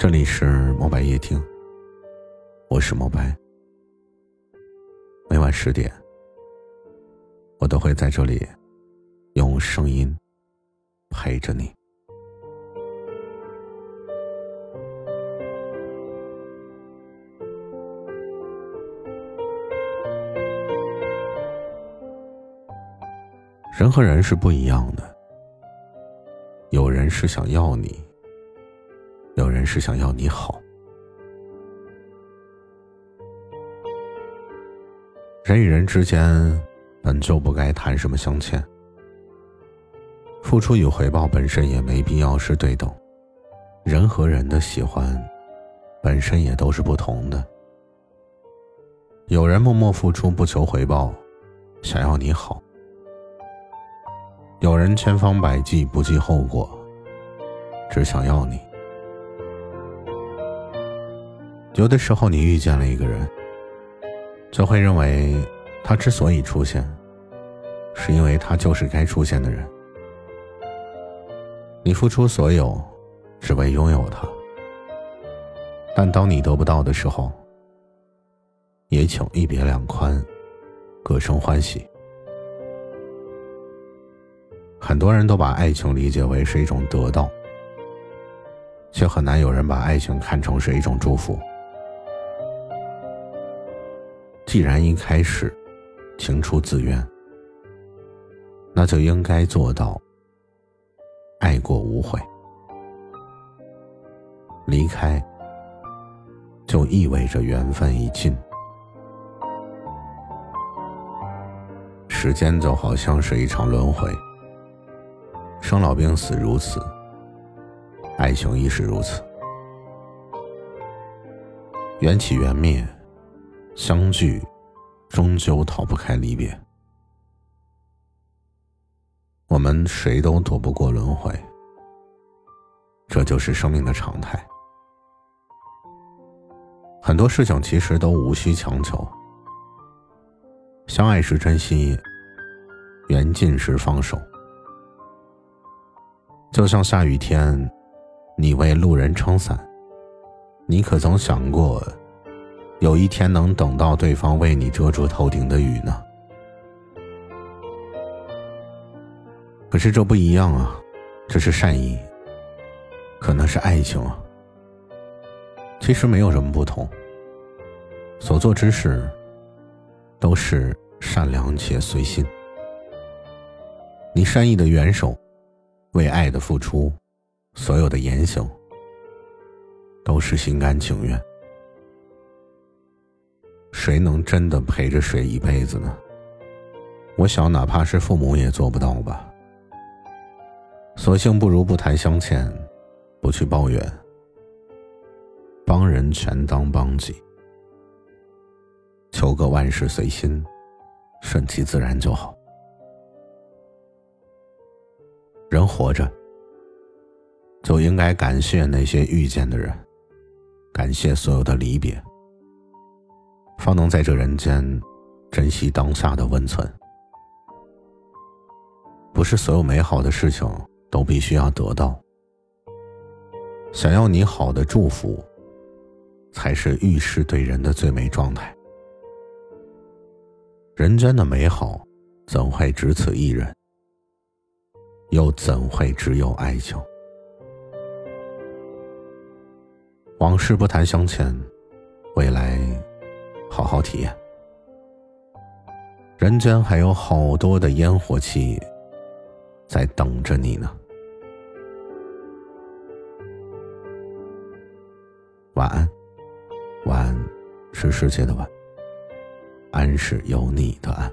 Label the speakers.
Speaker 1: 这里是墨白夜听，我是墨白。每晚十点，我都会在这里用声音陪着你。人和人是不一样的，有人是想要你。有人是想要你好，人与人之间本就不该谈什么相欠，付出与回报本身也没必要是对等，人和人的喜欢本身也都是不同的。有人默默付出不求回报，想要你好；有人千方百计不计后果，只想要你。有的时候，你遇见了一个人，就会认为他之所以出现，是因为他就是该出现的人。你付出所有，只为拥有他。但当你得不到的时候，也请一别两宽，各生欢喜。很多人都把爱情理解为是一种得到，却很难有人把爱情看成是一种祝福。既然一开始情出自愿，那就应该做到爱过无悔。离开就意味着缘分已尽。时间就好像是一场轮回，生老病死如此，爱情亦是如此，缘起缘灭。相聚，终究逃不开离别。我们谁都躲不过轮回，这就是生命的常态。很多事情其实都无需强求。相爱时珍惜，缘尽时放手。就像下雨天，你为路人撑伞，你可曾想过？有一天能等到对方为你遮住头顶的雨呢？可是这不一样啊，这是善意，可能是爱情啊。其实没有什么不同，所做之事都是善良且随心。你善意的援手，为爱的付出，所有的言行都是心甘情愿。谁能真的陪着谁一辈子呢？我想，哪怕是父母也做不到吧。索性不如不谈相欠，不去抱怨，帮人全当帮己，求个万事随心，顺其自然就好。人活着，就应该感谢那些遇见的人，感谢所有的离别。方能在这人间珍惜当下的温存。不是所有美好的事情都必须要得到，想要你好的祝福，才是遇事对人的最美状态。人间的美好，怎会只此一人？又怎会只有爱情？往事不谈相欠，未来。好好体验，人间还有好多的烟火气在等着你呢。晚安，晚安是世界的晚，安是有你的安。